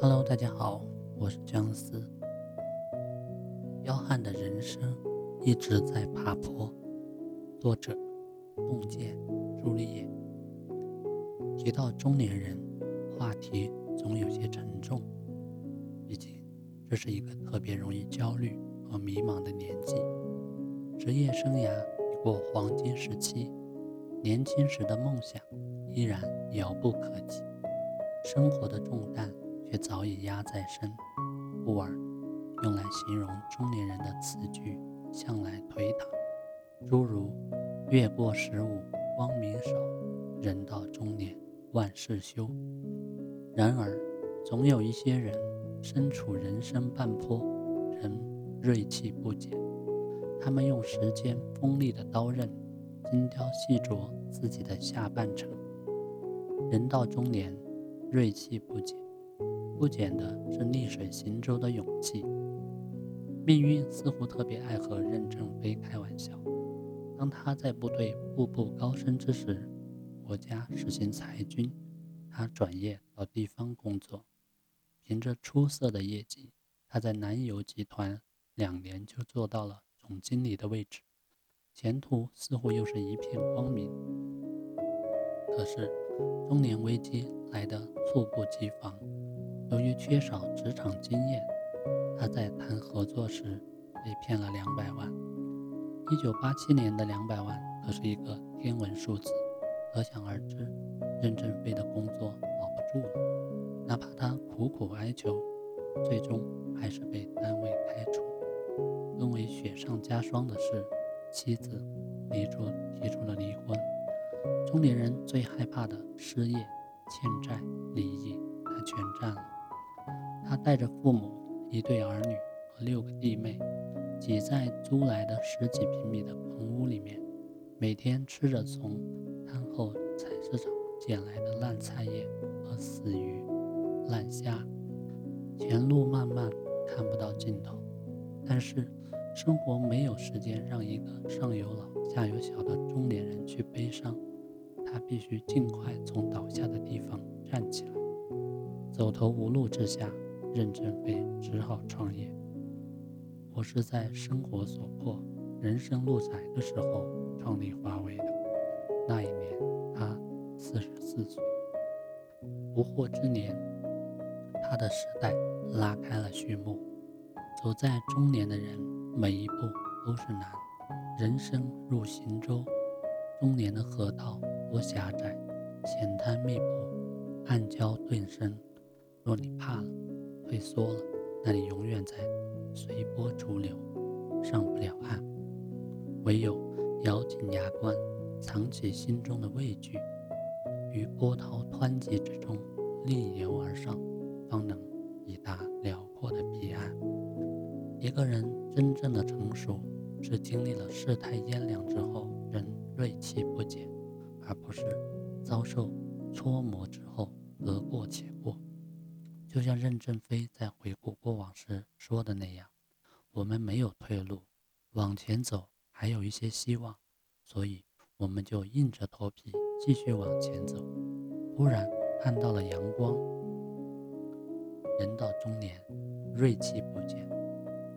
Hello，大家好，我是姜思。彪悍的人生一直在爬坡。作者：洞见朱丽叶。提到中年人，话题总有些沉重，毕竟这是一个特别容易焦虑和迷茫的年纪。职业生涯已过黄金时期，年轻时的梦想依然遥不可及，生活的重担却早已压在身，故而用来形容中年人的词句向来颓唐，诸如“月过十五光明少，人到中年万事休”。然而，总有一些人身处人生半坡，仍锐气不减。他们用时间锋利的刀刃，精雕细琢自己的下半程。人到中年，锐气不减，不减的是逆水行舟的勇气。命运似乎特别爱和任正非开玩笑。当他在部队步步高升之时，国家实行裁军，他转业到地方工作，凭着出色的业绩，他在南油集团两年就做到了。总经理的位置，前途似乎又是一片光明。可是，中年危机来得猝不及防。由于缺少职场经验，他在谈合作时被骗了两百万。一九八七年的两百万可是一个天文数字，可想而知，任正非的工作保不住了。哪怕他苦苦哀求，最终还是被单位开除。更为雪上加霜的是，妻子提出提出了离婚。中年人最害怕的失业、欠债、离异，他全占了。他带着父母、一对儿女和六个弟妹，挤在租来的十几平米的棚屋里面，每天吃着从摊后菜市场捡来的烂菜叶和死鱼、烂虾。前路漫漫，看不到尽头，但是。生活没有时间让一个上有老下有小的中年人去悲伤，他必须尽快从倒下的地方站起来。走投无路之下，任正非只好创业。我是在生活所迫、人生路窄的时候创立华为的。那一年，他四十四岁。不惑之年，他的时代拉开了序幕。走在中年的人。每一步都是难，人生如行舟，中年的河道多狭窄，险滩密布，暗礁顿生。若你怕了，退缩了，那你永远在随波逐流，上不了岸。唯有咬紧牙关，藏起心中的畏惧，于波涛湍急之中逆流而上，方能抵达辽阔的彼岸。一个人。真正的成熟是经历了世态炎凉之后仍锐气不减，而不是遭受搓磨之后得过且过。就像任正非在回顾过往时说的那样：“我们没有退路，往前走还有一些希望，所以我们就硬着头皮继续往前走。忽然看到了阳光。人到中年，锐气不减。”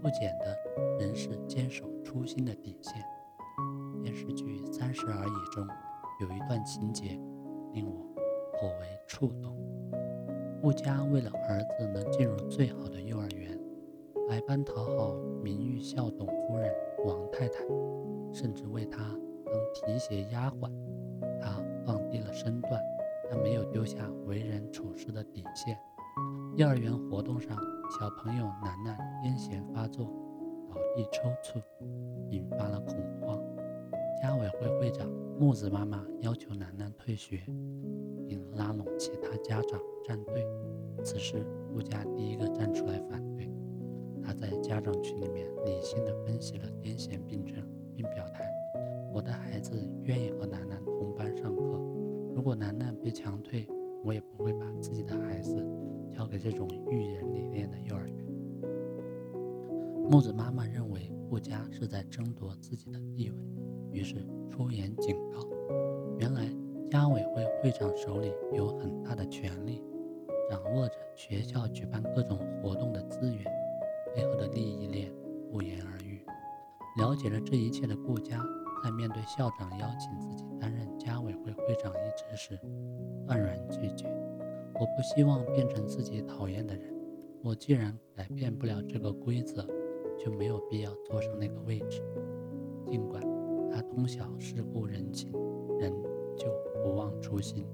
不减的仍是坚守初心的底线。电视剧《三十而已》中有一段情节令我颇为触动。顾家为了儿子能进入最好的幼儿园，百般讨好名誉校董夫人王太太，甚至为她当提鞋丫鬟。他放低了身段，但没有丢下为人处事的底线。幼儿园活动上。小朋友楠楠癫痫发作，倒地抽搐，引发了恐慌。家委会会长木子妈妈要求楠楠退学，并拉拢其他家长站队。此时，顾佳第一个站出来反对。他在家长群里面理性的分析了癫痫病症，并表态：“我的孩子愿意和楠楠同班上课。如果楠楠被强退，我也不会把自己的孩子。”交给这种育人理念的幼儿园，木子妈妈认为顾佳是在争夺自己的地位，于是出言警告。原来家委会会长手里有很大的权力，掌握着学校举办各种活动的资源，背后的利益链不言而喻。了解了这一切的顾家，在面对校长邀请自己担任家委会会长一职时，断然拒绝。我不希望变成自己讨厌的人。我既然改变不了这个规则，就没有必要坐上那个位置。尽管他通晓世故人情，仍旧不忘初心。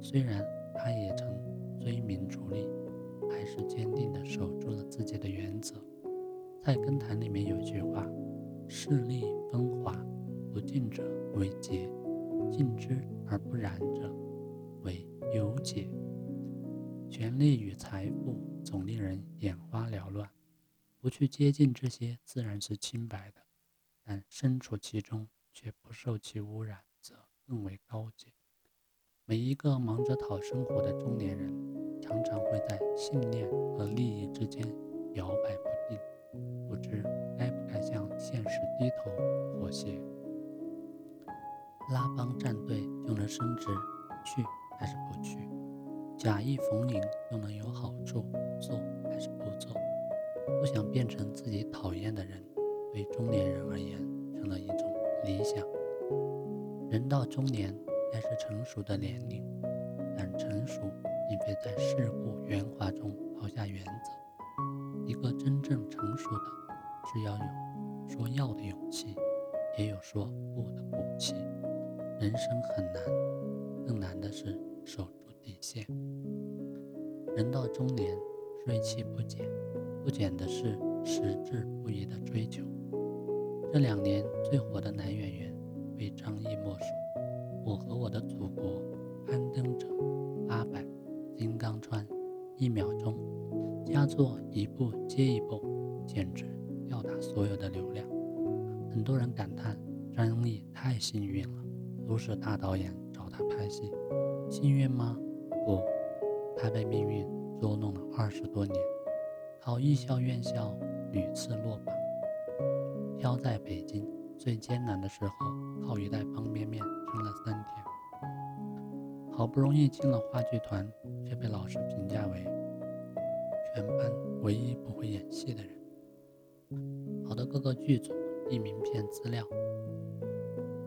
虽然他也曾追名逐利，还是坚定地守住了自己的原则。菜根谭里面有句话。势力分华，不进者为竭，进之而不染者为有解。权力与财富总令人眼花缭乱，不去接近这些自然是清白的，但身处其中却不受其污染，则更为高洁。每一个忙着讨生活的中年人，常常会在信念和利益之间摇摆不定，不知该不该。向现实低头妥协，拉帮站队就能升职，去还是不去？假意逢迎又能有好处，做还是不做？不想变成自己讨厌的人，对中年人而言成了一种理想。人到中年，该是成熟的年龄，但成熟并非在世故圆滑中抛下原则。一个真正成熟的，是要有。说要的勇气，也有说不的骨气。人生很难，更难的是守住底线。人到中年，锐气不减，不减的是矢志不移的追求。这两年最火的男演员，非张译莫属。我和我的祖国、攀登者、八百、金刚川、一秒钟，佳作一部接一部，简直。吊打所有的流量，很多人感叹张译太幸运了，都是大导演找他拍戏，幸运吗？不，他被命运捉弄了二十多年，考艺校院校屡次落榜，挑在北京最艰难的时候，靠一袋方便面撑了三天，好不容易进了话剧团，却被老师评价为全班唯一不会演戏的人。跑到各个剧组递名片资料，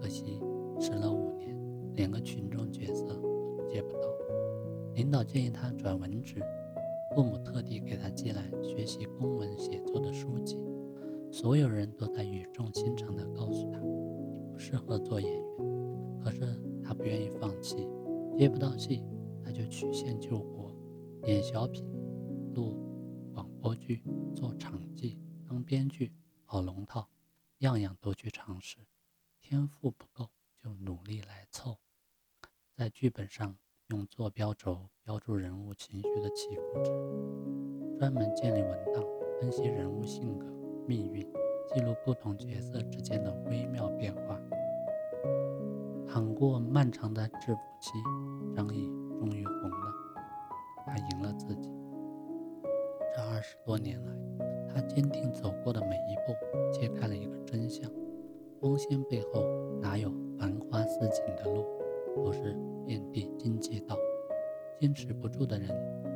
可惜迟了五年，连个群众角色都接不到。领导建议他转文职，父母特地给他寄来学习公文写作的书籍。所有人都在语重心长地告诉他：“你不适合做演员。”可是他不愿意放弃，接不到戏，他就曲线救国，演小品，录广播剧，做场记。当编剧跑龙套，样样都去尝试。天赋不够，就努力来凑。在剧本上用坐标轴标注人物情绪的起伏值，专门建立文档分析人物性格、命运，记录不同角色之间的微妙变化。趟过漫长的制服期，张译终于红了。他赢了自己。这二十多年来。他坚定走过的每一步，揭开了一个真相：光鲜背后哪有繁花似锦的路？不是遍地荆棘道。坚持不住的人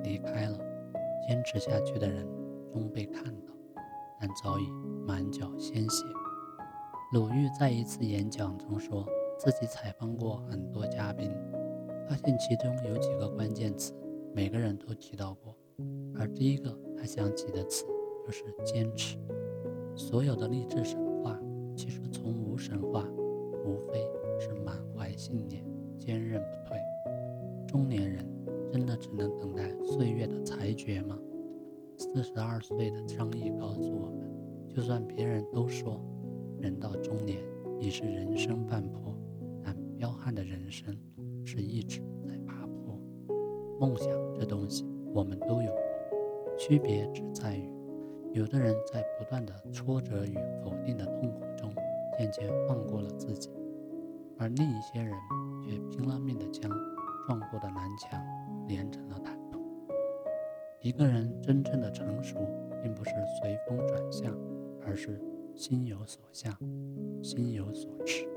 离开了，坚持下去的人终被看到，但早已满脚鲜血。鲁豫在一次演讲中说，自己采访过很多嘉宾，发现其中有几个关键词，每个人都提到过，而第一个他想起的词。就是坚持。所有的励志神话，其实从无神话，无非是满怀信念，坚韧不退。中年人真的只能等待岁月的裁决吗？四十二岁的张毅告诉我们，就算别人都说人到中年已是人生半坡，但彪悍的人生是一直在爬坡。梦想这东西，我们都有过，区别只在于。有的人在不断的挫折与否定的痛苦中，渐渐放过了自己，而另一些人却拼了命的将撞过的南墙连成了坦途。一个人真正的成熟并不是随风转向而是心有所向心有所持。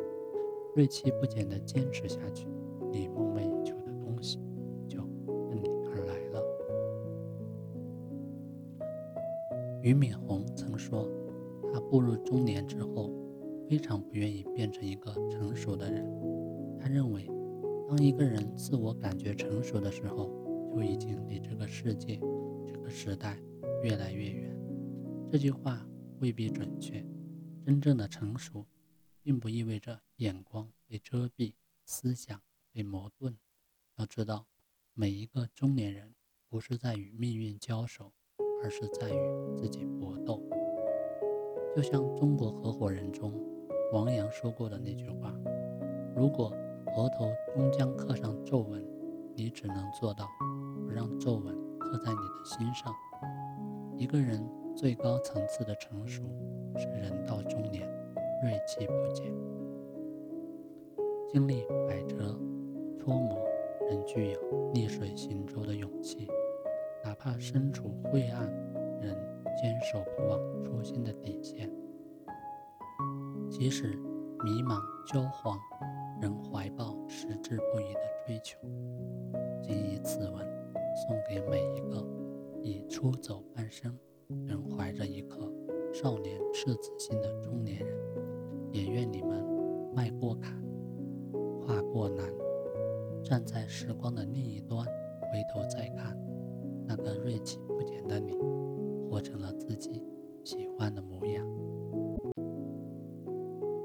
锐气不减的坚持下去你梦寐以求的东西就奔你而来了。俞敏洪曾说他步入中年之后非常不愿意变成一个成熟的人。他认为当一个人自我感觉成熟的时候就已经离这个世界、这个时代越来越远。这句话未必准确。真正的成熟，并不意味着眼光被遮蔽、思想被磨钝。要知道，每一个中年人，不是在与命运交手。而是在与自己搏斗，就像《中国合伙人》中王阳说过的那句话：“如果额头终将刻上皱纹，你只能做到不让皱纹刻在你的心上。”一个人最高层次的成熟，是人到中年，锐气不减，经历百折磋磨，仍具有逆水行舟的勇气。哪怕身处晦暗，仍坚守不忘初心的底线；即使迷茫焦黄，仍怀抱矢志不渝的追求。谨以此文送给每一个已出走半生，仍怀着一颗少年赤子心的中年人。也愿你们迈过坎，跨过难，站在时光的另一端，回头再看。那个锐气不减的你，活成了自己喜欢的模样。